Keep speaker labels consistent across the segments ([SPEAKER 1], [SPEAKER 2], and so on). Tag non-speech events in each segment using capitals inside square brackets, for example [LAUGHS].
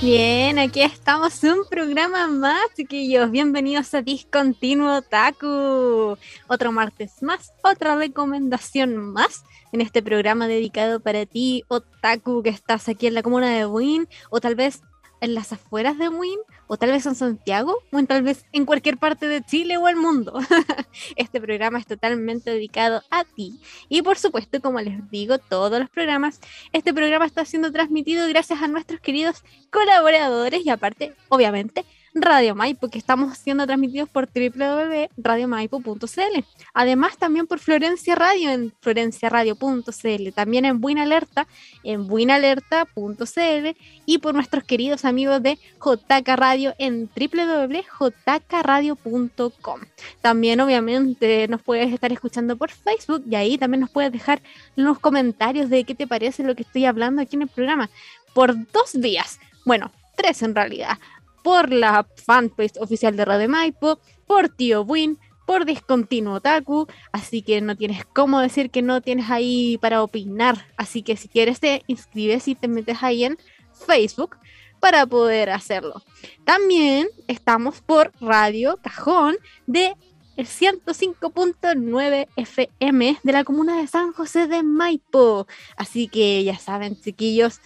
[SPEAKER 1] Bien, aquí estamos un programa más, chiquillos. Bienvenidos a Discontinuo Taku. Otro martes más, otra recomendación más en este programa dedicado para ti, Otaku, que estás aquí en la comuna de Win, o tal vez en las afueras de Win, o tal vez en Santiago, o en, tal vez en cualquier parte de Chile o el mundo. [LAUGHS] este programa es totalmente dedicado a ti. Y por supuesto, como les digo, todos los programas, este programa está siendo transmitido gracias a nuestros queridos colaboradores y aparte, obviamente, Radio Maipo, que estamos siendo transmitidos por www.radiomaipo.cl. Además, también por Florencia Radio en florenciaradio.cl, también en Buena Alerta, en buenalerta.cl y por nuestros queridos amigos de JK Radio en www.jkradio.com. También, obviamente, nos puedes estar escuchando por Facebook y ahí también nos puedes dejar los comentarios de qué te parece lo que estoy hablando aquí en el programa por dos vías. Bueno, tres en realidad por la fanpage oficial de Radio Maipo, por Tío Win, por Discontinuo Otaku, así que no tienes cómo decir que no tienes ahí para opinar, así que si quieres te inscribes y te metes ahí en Facebook para poder hacerlo. También estamos por Radio Cajón de el 105.9 FM de la comuna de San José de Maipo. Así que ya saben, chiquillos,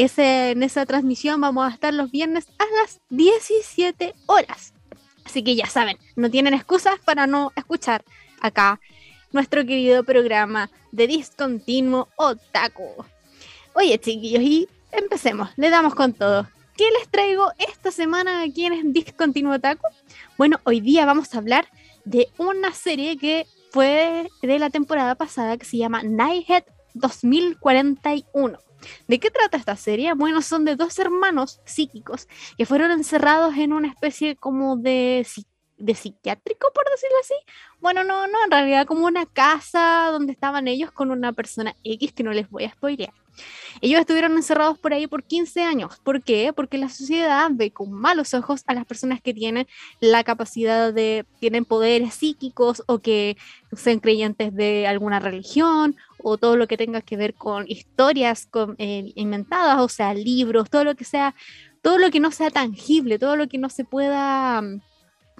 [SPEAKER 1] en esa transmisión vamos a estar los viernes a las 17 horas. Así que ya saben, no tienen excusas para no escuchar acá nuestro querido programa de discontinuo otaku. Oye, chiquillos, y empecemos, le damos con todo. ¿Qué les traigo esta semana aquí en Discontinuo Otaku? Bueno, hoy día vamos a hablar de una serie que fue de la temporada pasada que se llama Nighthead 2041. ¿De qué trata esta serie? Bueno, son de dos hermanos psíquicos que fueron encerrados en una especie como de, de psiquiátrico, por decirlo así. Bueno, no, no, en realidad como una casa donde estaban ellos con una persona X que no les voy a spoilear. Ellos estuvieron encerrados por ahí por 15 años. ¿Por qué? Porque la sociedad ve con malos ojos a las personas que tienen la capacidad de, tienen poderes psíquicos o que sean creyentes de alguna religión o todo lo que tenga que ver con historias eh, inventadas, o sea, libros, todo lo que sea, todo lo que no sea tangible, todo lo que no se pueda mm,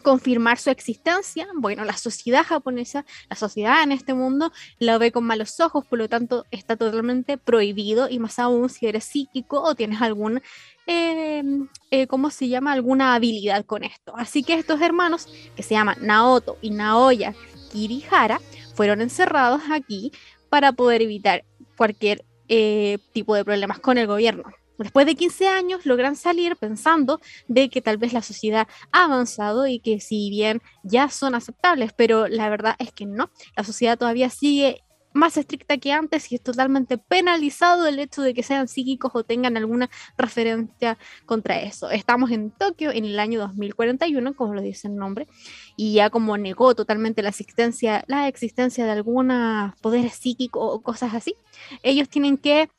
[SPEAKER 1] confirmar su existencia, bueno, la sociedad japonesa, la sociedad en este mundo la ve con malos ojos, por lo tanto está totalmente prohibido y más aún si eres psíquico o tienes algún, eh, eh, ¿cómo se llama? Alguna habilidad con esto. Así que estos hermanos, que se llaman Naoto y Naoya Kirihara, fueron encerrados aquí para poder evitar cualquier eh, tipo de problemas con el gobierno. Después de 15 años logran salir pensando de que tal vez la sociedad ha avanzado y que si bien ya son aceptables, pero la verdad es que no, la sociedad todavía sigue más estricta que antes y es totalmente penalizado el hecho de que sean psíquicos o tengan alguna referencia contra eso. Estamos en Tokio en el año 2041, como lo dice el nombre, y ya como negó totalmente la existencia, la existencia de algunos poderes psíquicos o cosas así, ellos tienen que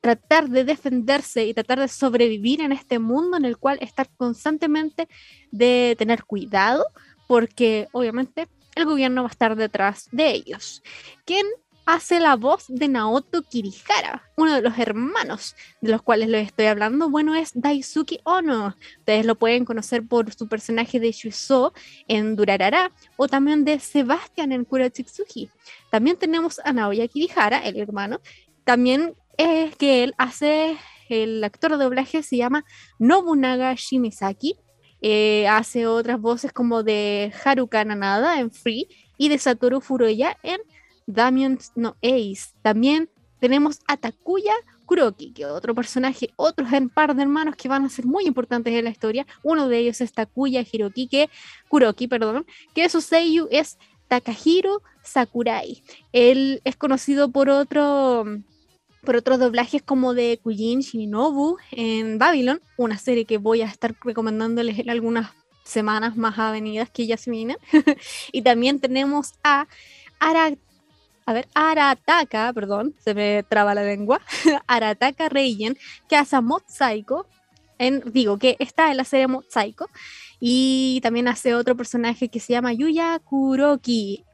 [SPEAKER 1] tratar de defenderse y tratar de sobrevivir en este mundo en el cual estar constantemente de tener cuidado, porque obviamente el gobierno va a estar detrás de ellos. ¿Quién hace la voz de Naoto Kirihara, uno de los hermanos de los cuales les estoy hablando? Bueno, es Daisuke Ono. Ustedes lo pueden conocer por su personaje de Shuso en Durarara o también de Sebastian en Kurachitsuji. También tenemos a Naoya Kirihara, el hermano, también es que él hace, el actor de doblaje se llama Nobunaga Shimizaki, eh, hace otras voces como de Haruka Nanada en Free y de Satoru Furuya en Damien No Ace. También tenemos a Takuya Kuroki, que otro personaje, otro par de hermanos que van a ser muy importantes en la historia. Uno de ellos es Takuya Hiroki, que, Kuroki, perdón, que su seiyuu es Takahiro Sakurai. Él es conocido por otro por otros doblajes como de Kujin Shinobu en Babylon, una serie que voy a estar recomendándoles en algunas semanas más avenidas que ya se vienen. [LAUGHS] y también tenemos a Ara, a ver, Arataka, perdón, se me traba la lengua, [LAUGHS] Arataka Reigen, que hace a en, digo, que está en la serie Psycho, y también hace otro personaje que se llama Yuya Kuroki.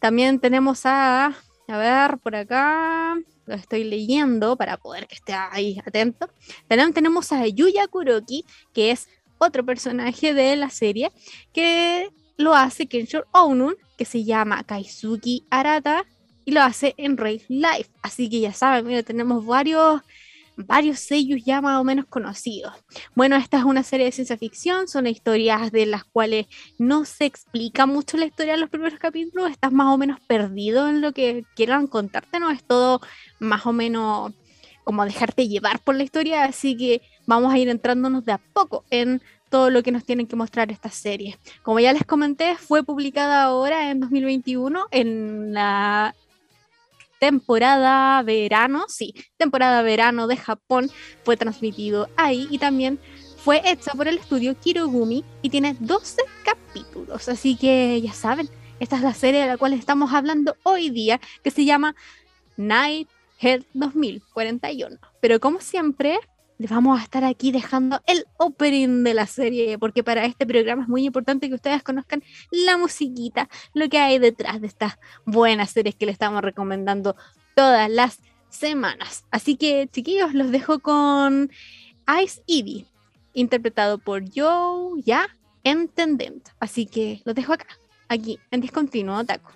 [SPEAKER 1] También tenemos a, a ver, por acá, lo estoy leyendo para poder que esté ahí atento. También tenemos a Yuya Kuroki, que es otro personaje de la serie, que lo hace Kenshiro Ounun, que se llama Kaisuki Arata, y lo hace en Race Life. Así que ya saben, mira, tenemos varios varios sellos ya más o menos conocidos. Bueno, esta es una serie de ciencia ficción, son historias de las cuales no se explica mucho la historia en los primeros capítulos, estás más o menos perdido en lo que quieran contarte, ¿no? Es todo más o menos como dejarte llevar por la historia, así que vamos a ir entrándonos de a poco en todo lo que nos tienen que mostrar esta serie. Como ya les comenté, fue publicada ahora en 2021 en la temporada verano, sí, temporada verano de Japón, fue transmitido ahí y también fue hecha por el estudio Kirogumi y tiene 12 capítulos, así que ya saben, esta es la serie de la cual estamos hablando hoy día, que se llama Night Head 2041. Pero como siempre, les vamos a estar aquí dejando el opening de la serie, porque para este programa es muy importante que ustedes conozcan la musiquita, lo que hay detrás de estas buenas series que les estamos recomendando todas las semanas. Así que, chiquillos, los dejo con Ice Eevee, interpretado por Joe Ya Entendent. Así que los dejo acá, aquí en Discontinuo Taco.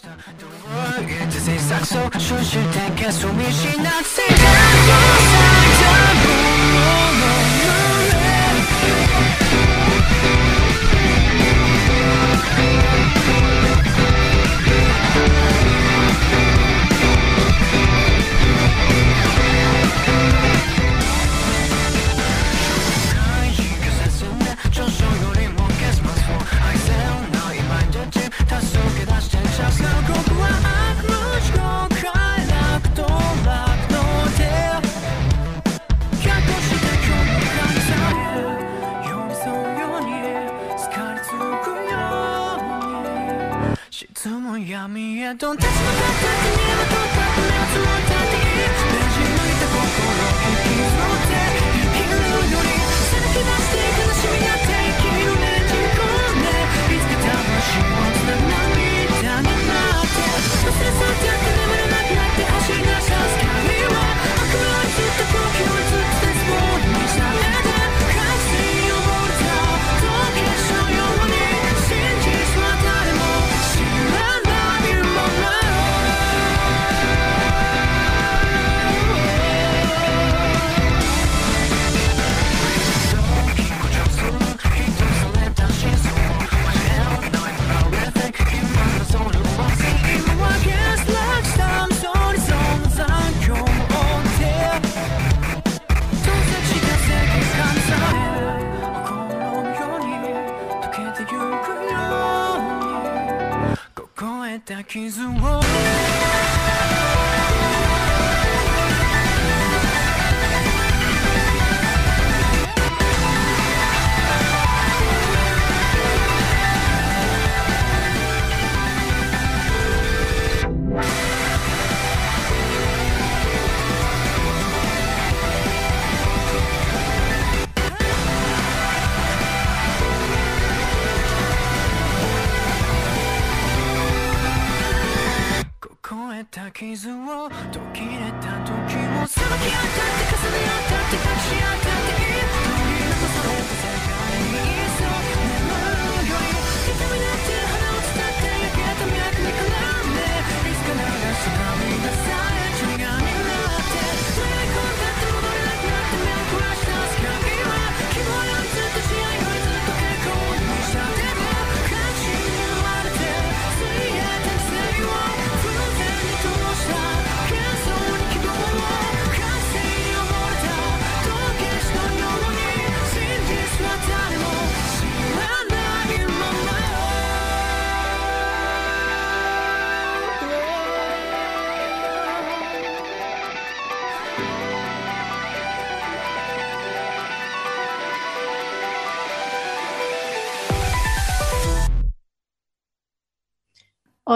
[SPEAKER 1] Just a work, just a sack, so should you take a swim? She not see that. don't touch my body. king's the world.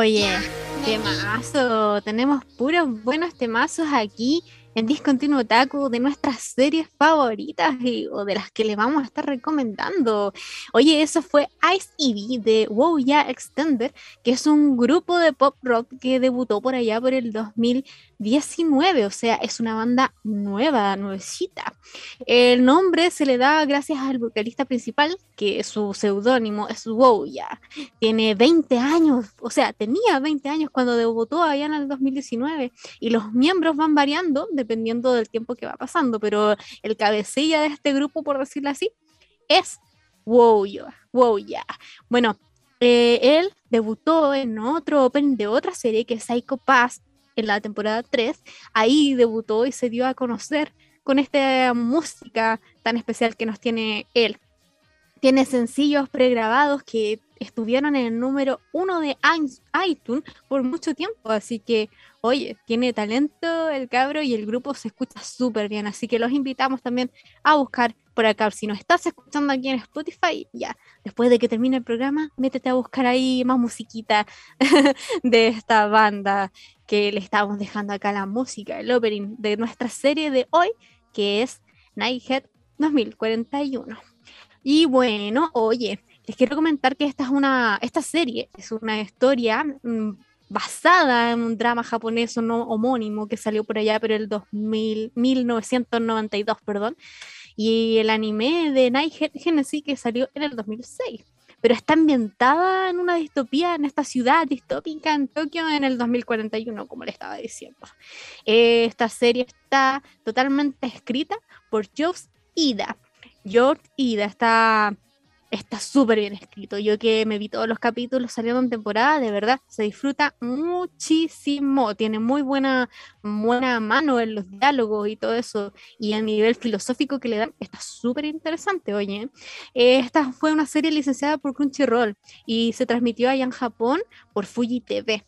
[SPEAKER 1] Oye, temazo, tenemos puros buenos temazos aquí en Discontinuo Otaku de nuestras series favoritas y, o de las que le vamos a estar recomendando. Oye, eso fue Ice Eevee de Wow Ya Extender, que es un grupo de pop rock que debutó por allá por el 2019, o sea, es una banda nueva, nuevecita. El nombre se le da gracias al vocalista principal, que su seudónimo es Wow Ya. Tiene 20 años, o sea, tenía 20 años cuando debutó allá en el 2019 y los miembros van variando de dependiendo del tiempo que va pasando, pero el cabecilla de este grupo, por decirlo así, es Wow Wow Ya. Bueno, eh, él debutó en otro Open de otra serie que es Psycho Pass en la temporada 3. Ahí debutó y se dio a conocer con esta música tan especial que nos tiene él. Tiene sencillos pregrabados que estuvieron en el número uno de iTunes por mucho tiempo, así que, oye, tiene talento el cabro y el grupo se escucha súper bien, así que los invitamos también a buscar por acá. Si no estás escuchando aquí en Spotify, ya, después de que termine el programa, métete a buscar ahí más musiquita [LAUGHS] de esta banda que le estamos dejando acá la música, el opening de nuestra serie de hoy, que es Nighthead 2041. Y bueno, oye, les quiero comentar que esta es una, esta serie es una historia mm, basada en un drama japonés no homónimo que salió por allá por el 2000, 1992, perdón, y el anime de Night Genesis que salió en el 2006 pero está ambientada en una distopía en esta ciudad distópica en Tokio en el 2041, como le estaba diciendo. Esta serie está totalmente escrita por George Ida. George Ida está está súper bien escrito. Yo que me vi todos los capítulos saliendo en temporada, de verdad, se disfruta muchísimo. Tiene muy buena, buena mano en los diálogos y todo eso. Y el nivel filosófico que le dan está súper interesante, oye. esta fue una serie licenciada por Crunchyroll y se transmitió allá en Japón por Fuji TV.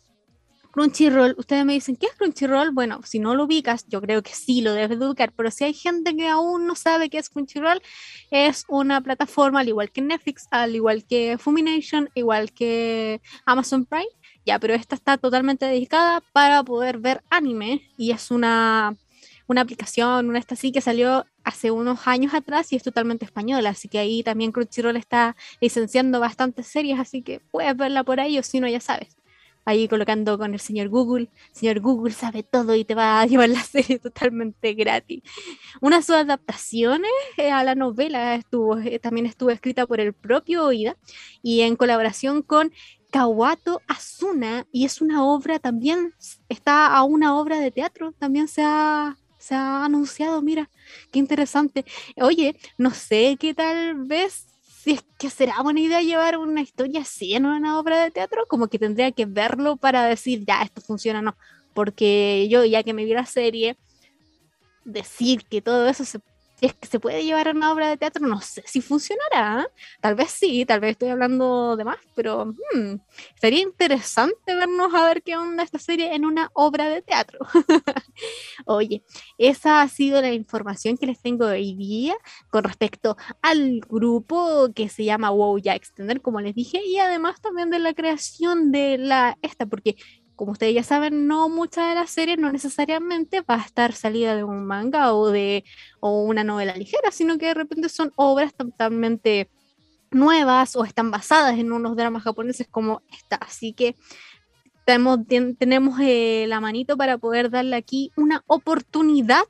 [SPEAKER 1] Crunchyroll, ustedes me dicen, ¿qué es Crunchyroll? Bueno, si no lo ubicas, yo creo que sí lo debes de ubicar, pero si hay gente que aún no sabe qué es Crunchyroll, es una plataforma al igual que Netflix, al igual que Fumination, igual que Amazon Prime, ya, pero esta está totalmente dedicada para poder ver anime y es una, una aplicación, una esta sí que salió hace unos años atrás y es totalmente española, así que ahí también Crunchyroll está licenciando bastantes series, así que puedes verla por ahí o si no ya sabes ahí colocando con el señor Google. Señor Google sabe todo y te va a [LAUGHS] llevar la serie totalmente gratis. Una de sus adaptaciones eh, a la novela estuvo, eh, también estuvo escrita por el propio Oida y en colaboración con Kawato Asuna y es una obra también, está a una obra de teatro, también se ha, se ha anunciado, mira, qué interesante. Oye, no sé qué tal vez si es que será buena idea llevar una historia así en una obra de teatro, como que tendría que verlo para decir, ya, esto funciona o no. Porque yo, ya que me vi la serie, decir que todo eso se es que se puede llevar a una obra de teatro, no sé si funcionará. ¿eh? Tal vez sí, tal vez estoy hablando de más, pero hmm, sería interesante vernos a ver qué onda esta serie en una obra de teatro. [LAUGHS] Oye, esa ha sido la información que les tengo hoy día con respecto al grupo que se llama Wow Ya Extender, como les dije, y además también de la creación de la esta, porque como ustedes ya saben, no muchas de las series no necesariamente va a estar salida de un manga o de o una novela ligera, sino que de repente son obras totalmente nuevas o están basadas en unos dramas japoneses como esta. Así que tenemos, tenemos eh, la manito para poder darle aquí una oportunidad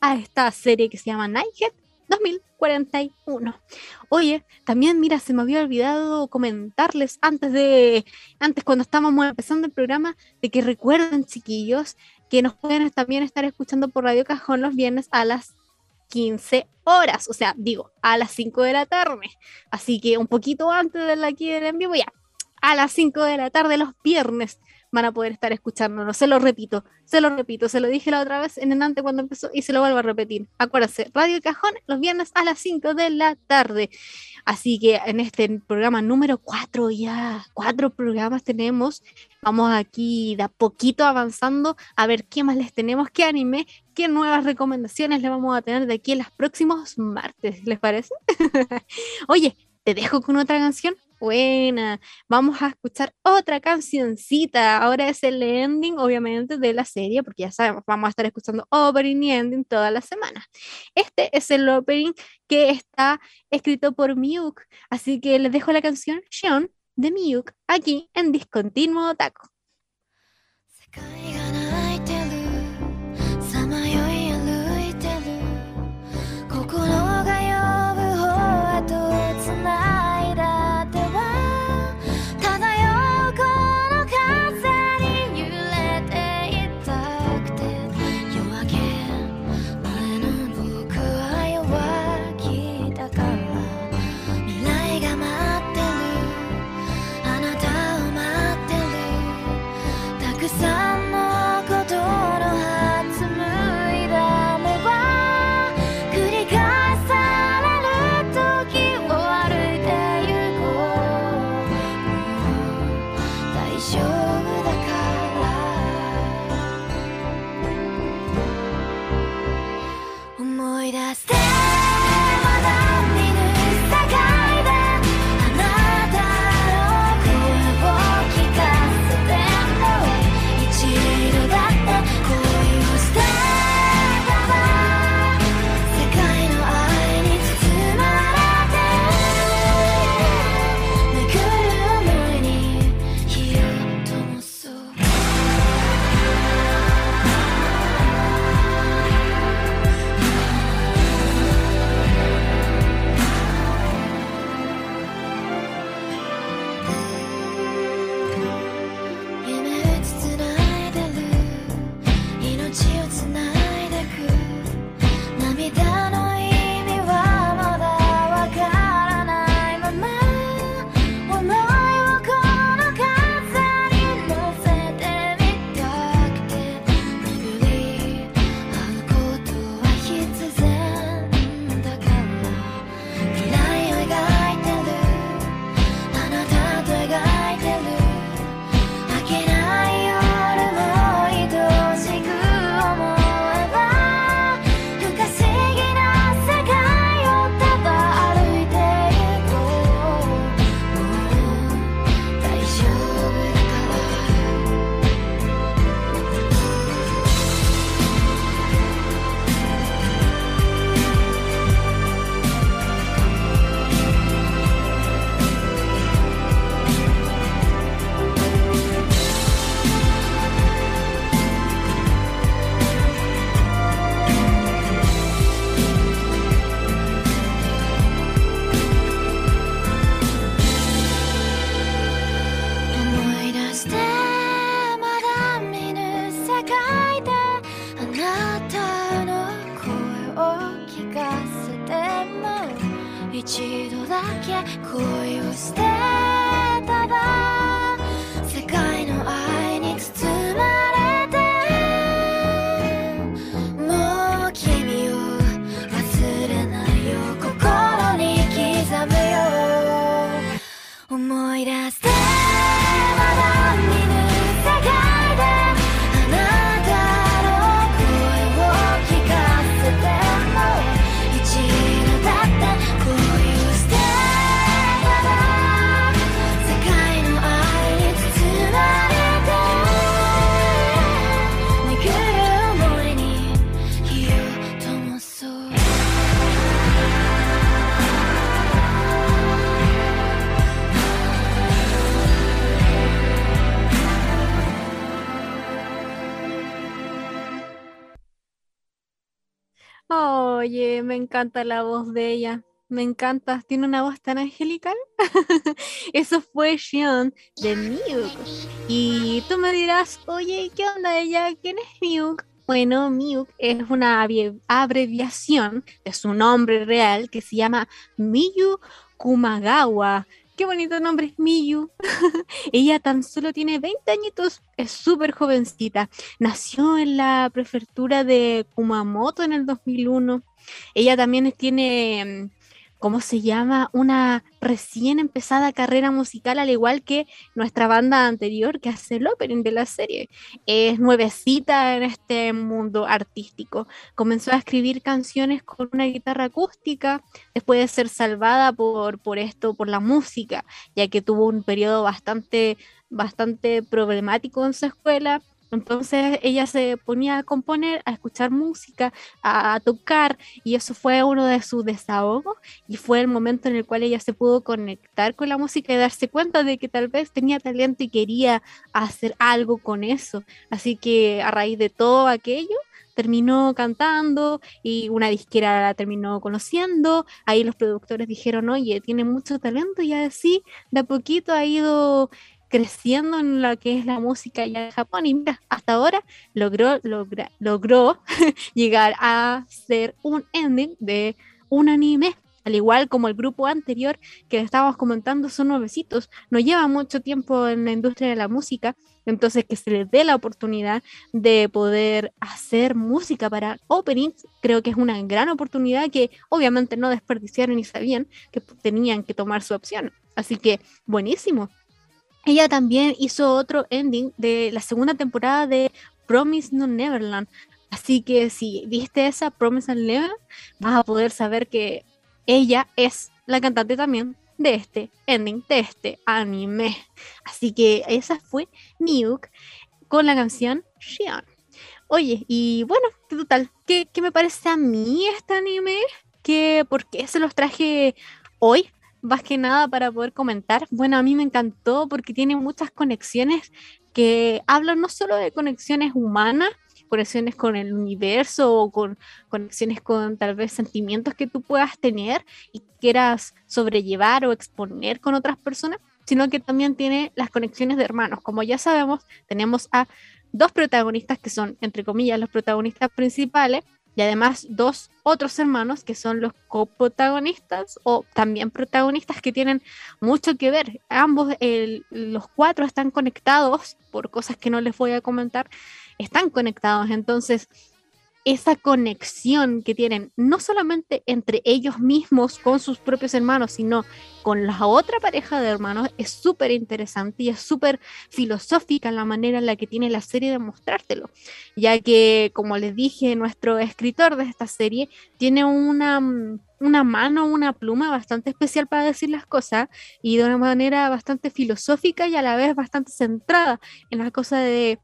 [SPEAKER 1] a esta serie que se llama Nighthead 2041. Oye, también mira, se me había olvidado comentarles antes de, antes cuando estábamos empezando el programa, de que recuerden, chiquillos, que nos pueden también estar escuchando por Radio Cajón los viernes a las 15 horas, o sea, digo, a las 5 de la tarde. Así que un poquito antes de la aquí del en vivo, ya, a las 5 de la tarde los viernes van a poder estar escuchándonos. Se lo repito, se lo repito, se lo dije la otra vez en Enante cuando empezó y se lo vuelvo a repetir. Acuérdense, Radio Cajón los viernes a las 5 de la tarde. Así que en este programa número 4 ya, cuatro programas tenemos. Vamos aquí de a poquito avanzando a ver qué más les tenemos, qué anime, qué nuevas recomendaciones le vamos a tener de aquí en los próximos martes. ¿Les parece? [LAUGHS] Oye, te dejo con otra canción
[SPEAKER 2] Buena. Vamos a escuchar otra cancioncita. Ahora es el ending, obviamente, de la serie, porque ya sabemos, vamos a estar escuchando opening y ending toda la semana. Este es el opening que está escrito por Miyuk. Así que les dejo la canción Shion de Miyuk aquí en Discontinuo Taco. Encanta la voz de ella. Me encanta, tiene una voz tan angelical. [LAUGHS] Eso fue Xion de Miuk. Y tú me dirás, oye, ¿qué onda ella? ¿Quién es Miuk? Bueno, Miuk es una abreviación de su nombre real que se llama Miyu Kumagawa. Qué bonito nombre es Miyu. [LAUGHS] Ella tan solo tiene 20 añitos, es súper jovencita. Nació en la prefectura de Kumamoto en el 2001. Ella también tiene mm,
[SPEAKER 1] ¿cómo se llama? Una recién empezada carrera musical, al igual que nuestra banda anterior que hace el opening de la serie. Es nuevecita en este mundo artístico. Comenzó a escribir canciones con una guitarra acústica, después de ser salvada por, por esto, por la música, ya que tuvo un periodo bastante, bastante problemático en su escuela entonces ella se ponía a componer, a escuchar música, a, tocar, y eso fue uno de sus desahogos, y fue el momento en el cual ella se pudo conectar con la música y darse cuenta de que tal vez tenía talento y quería hacer algo con eso. Así que a raíz de todo aquello, terminó cantando y una disquera la terminó conociendo. Ahí los productores dijeron, oye, tiene mucho talento y así de a poquito ha ido creciendo en lo que es la música ya de Japón y mira, hasta ahora logró, logró [LAUGHS] llegar a ser un ending de un anime. Al igual como el grupo anterior que estábamos comentando, son nuevecitos, no lleva mucho tiempo en la industria de la música, entonces que se les dé la oportunidad de poder hacer música para openings, creo que es una gran oportunidad que obviamente no desperdiciaron y sabían que tenían que tomar su opción. Así que buenísimo, ella también hizo otro ending de la segunda temporada de Promise No Neverland. Así que si viste esa Promise No Neverland, vas a poder saber que ella es la cantante también de este ending, de este anime. Así que esa fue Miuk con la canción Shion. Oye, y bueno, ¿qué total? ¿Qué, ¿Qué, me parece a mí este anime? ¿Qué, ¿Por qué se los traje hoy? Más que nada para poder comentar. Bueno, a mí me encantó porque tiene muchas conexiones que hablan no solo de conexiones humanas, conexiones con el universo o con conexiones con tal vez sentimientos que tú puedas tener y quieras sobrellevar o exponer con otras personas, sino que también tiene las conexiones de hermanos. Como ya sabemos, tenemos a dos protagonistas que son, entre comillas, los protagonistas principales, y además dos otros hermanos que son los coprotagonistas o también protagonistas que tienen mucho que ver. Ambos, los cuatro están conectados por cosas que no les voy a comentar, están conectados. Entonces, esa conexión que tienen, no solamente entre ellos mismos con sus propios hermanos, sino con la otra pareja de hermanos, es súper interesante y es súper filosófica la manera en la que tiene la serie de mostrártelo, ya que, como les dije, nuestro escritor de esta serie tiene una, una mano, una pluma bastante especial para decir las cosas y de una manera bastante filosófica y a la vez bastante centrada en la cosa de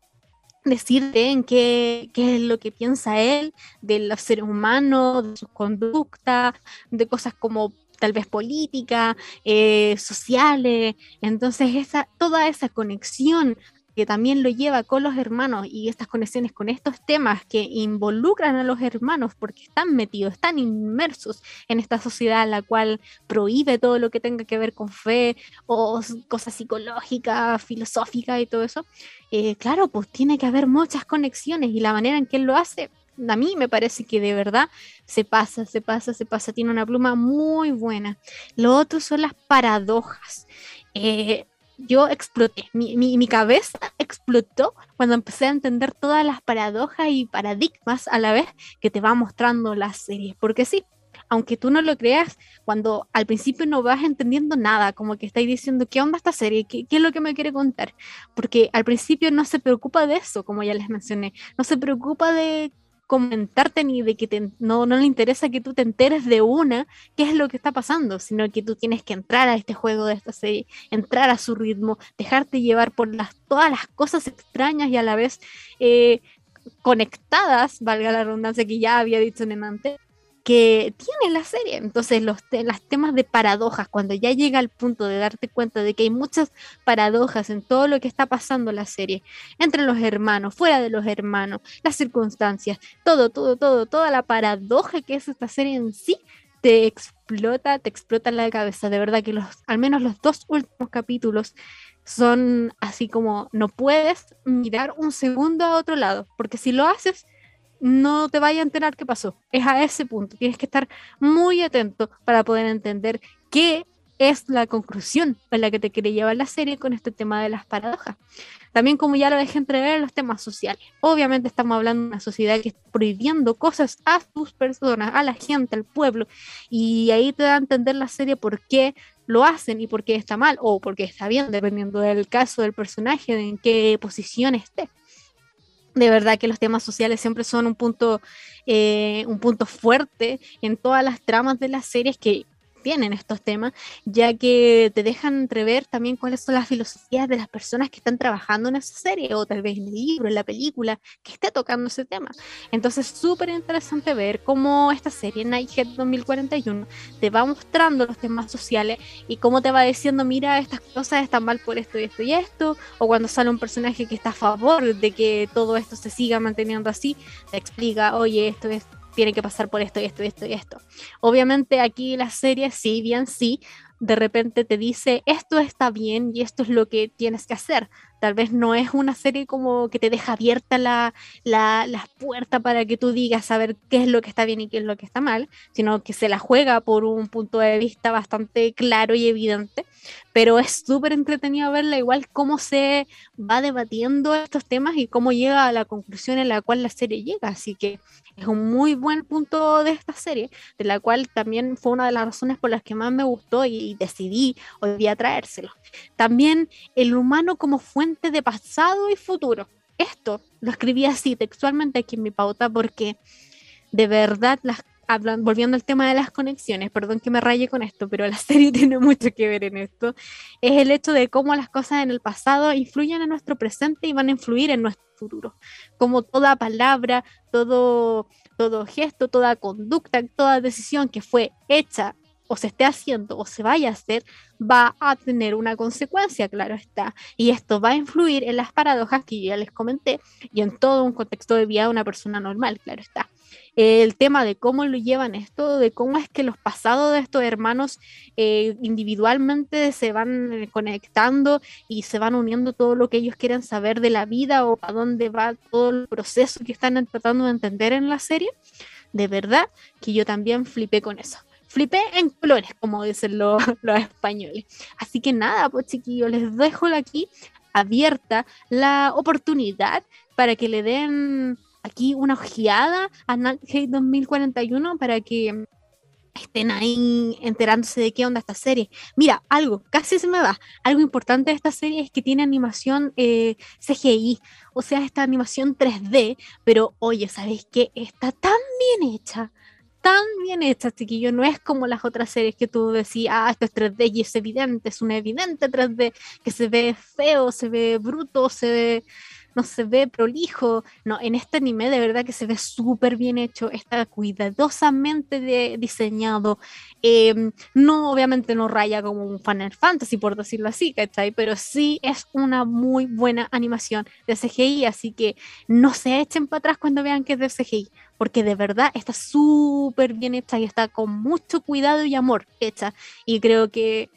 [SPEAKER 1] decirte en qué, qué, es lo que piensa él de los seres humanos, de sus conductas, de cosas como tal vez políticas, eh, sociales. Entonces, esa, toda esa conexión que también lo lleva con los hermanos y estas conexiones con estos temas que involucran a los hermanos porque están metidos, están inmersos en esta sociedad la cual prohíbe todo lo que tenga que ver con fe o cosas psicológicas, filosóficas y todo eso, eh, claro, pues tiene que haber muchas conexiones y la manera en que él lo hace a mí me parece que de verdad se pasa, se pasa, se pasa. Tiene una pluma muy buena. Lo otro son las paradojas. Eh, yo exploté, mi, mi, cabeza explotó cuando empecé a entender todas las paradojas y paradigmas a la vez que te va mostrando la serie. Porque sí, aunque tú no lo creas, cuando al principio no vas entendiendo nada, como que estáis diciendo, ¿qué onda esta serie? ¿Qué, ¿Qué, es lo que me quiere contar? Porque al principio no se preocupa de eso, como ya les mencioné, no se preocupa de comentarte ni de que no, no le interesa que tú te enteres de una qué es lo que está pasando, sino que tú tienes que entrar a este juego de esta serie, entrar a su ritmo, dejarte llevar por las, todas las cosas extrañas y a la vez eh, conectadas, valga la redundancia que ya había dicho en antes, que tiene la serie. Entonces, los temas de paradojas, cuando ya llega al punto de darte cuenta de que hay muchas paradojas en todo lo que está pasando en la serie, entre los hermanos, fuera de los hermanos, las circunstancias, todo, todo, todo, toda la paradoja que es esta serie en sí, te explota, te explota la cabeza. De verdad que los, al menos los dos últimos capítulos son así como no puedes mirar un segundo a otro lado, porque si lo haces, no te vaya a enterar qué pasó. Es a ese punto. Tienes que estar muy atento para poder entender qué es la conclusión a la que te quiere llevar la serie con este tema de las paradojas. También como ya lo dejé entrever los temas sociales. Obviamente estamos hablando de una sociedad que está prohibiendo cosas a sus personas, a la gente, al pueblo. Y ahí te da a entender la serie por qué lo hacen y por qué está mal o por qué está bien, dependiendo del caso del personaje, de en qué posición esté de verdad que los temas sociales siempre son un punto, eh, un punto fuerte en todas las tramas de las series que tienen estos temas, ya que te dejan entrever también cuáles son las filosofías de las personas que están trabajando en esa serie, o tal vez en el libro, en la película, que esté tocando ese tema. Entonces, súper interesante ver cómo esta serie, Nighthead 2041, te va mostrando los temas sociales y cómo te va diciendo, mira, estas cosas están mal por esto y esto y esto, o cuando sale un personaje que está a favor de que todo esto se siga manteniendo así, te explica, oye, esto es tiene que pasar por esto y esto y esto y esto. Obviamente aquí la serie, sí, bien sí, de repente te dice esto está bien y esto es lo que tienes que hacer. Tal vez no es una serie como que te deja abierta la, la, puerta para que tú digas saber qué es lo que está bien y qué es lo que está mal, sino que se la juega por un punto de vista bastante claro y evidente. Pero es súper entretenido verla igual cómo se va debatiendo estos temas y cómo llega a la conclusión en la cual la serie llega. Así que es un muy buen punto de esta serie, de la cual también fue una de las razones por las que más me gustó y, decidí hoy día traérselo. También el humano como fuente de pasado y futuro. Esto lo escribí así textualmente aquí en mi pauta porque de verdad las volviendo al tema de las conexiones, perdón que me raye con esto, pero la [LAUGHS] serie tiene mucho que ver en esto, es el hecho de cómo las cosas en el pasado influyen en nuestro presente y van a influir en nuestro futuro. Como toda palabra, todo, todo gesto, toda conducta, toda decisión que fue hecha o se esté haciendo o se vaya a hacer, va a tener una consecuencia, claro está. Y esto va a influir en las paradojas que yo ya les comenté y en todo un contexto de vida de una persona normal, claro está el tema de cómo lo llevan esto, de cómo es que los pasados de estos hermanos eh, individualmente se van eh, conectando y se van uniendo todo lo que ellos quieren saber de la vida o a dónde va todo el proceso que están tratando de entender en la serie. De verdad que yo también flipé con eso. Flipé en colores, como dicen los, [LAUGHS] los españoles. Así que nada, pues chiquillos, les dejo aquí abierta la oportunidad para que le den aquí una ojeada a Night 2041 para que estén ahí enterándose de qué onda esta serie. Mira, algo, casi se me va. Algo importante de esta serie es que tiene animación eh, CGI, o sea, esta animación 3D, pero oye, ¿sabéis qué? Está tan bien hecha, tan bien hecha, chiquillo. No es como las otras series que tú decías, ah, esto es 3D y es evidente, es un evidente 3D que se ve feo, se ve bruto, se ve no se ve prolijo. No, en este anime de verdad que se ve súper bien hecho, está cuidadosamente diseñado. Em, no, obviamente no raya como un Final Fantasy, por decirlo así, ¿cachai? Pero sí es una muy buena animación de CGI, así que no se echen para atrás cuando vean que es de CGI, porque de verdad está súper bien hecha y está con mucho cuidado y amor hecha. Y creo que,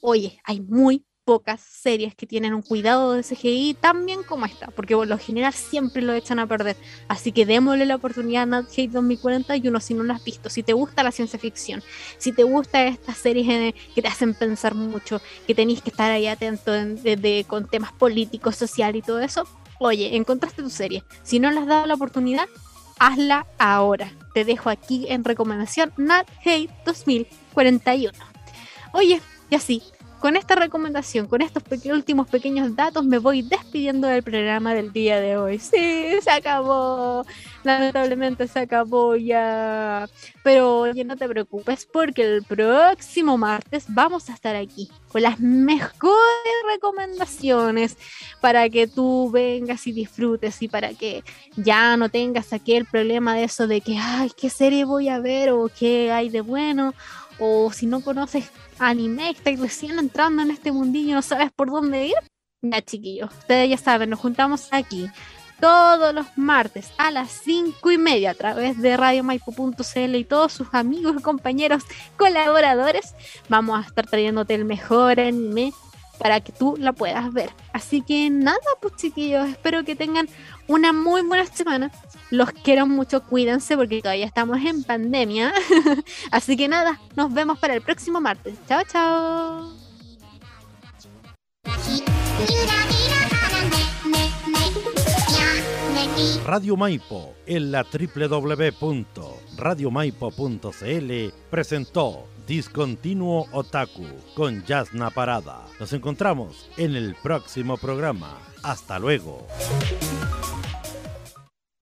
[SPEAKER 1] oye, hay muy pocas series que tienen un cuidado de CGI tan bien como esta, porque por lo general siempre lo echan a perder. Así que démosle la oportunidad a Nat Hate 2041 si no lo has visto, si te gusta la ciencia ficción, si te gusta estas series que te hacen pensar mucho, que tenéis que estar ahí atento con temas políticos, social y todo eso. Oye, encontraste tu serie. Si no le has dado la oportunidad, hazla ahora. Te dejo aquí en recomendación Nat Hate 2041. Oye, y así, con esta recomendación, con estos últimos pequeños datos, me voy despidiendo del programa del día de hoy. Sí, se acabó. Lamentablemente se acabó ya. Pero no te preocupes porque el próximo martes vamos a estar aquí con las mejores recomendaciones para que tú vengas y disfrutes y para que ya no tengas aquel problema de eso de que, ay, ¿qué serie voy a ver o qué hay de bueno? O si no conoces anime, estáis recién entrando en este mundillo no sabes por dónde ir. Ya chiquillos, ustedes ya saben, nos juntamos aquí todos los martes a las 5 y media a través de radiomaipo.cl y todos sus amigos, compañeros, colaboradores. Vamos a estar trayéndote el mejor anime para que tú la puedas ver. Así que nada, pues chiquillos, espero que tengan una muy buena semana Los quiero mucho, cuídense porque todavía estamos en pandemia. [LAUGHS] Así que nada, nos vemos para el próximo martes. Chao, chao.
[SPEAKER 3] Radio Maipo en la www.radiomaipo.cl presentó Discontinuo Otaku con Yasna Parada. Nos encontramos en el próximo programa. Hasta luego.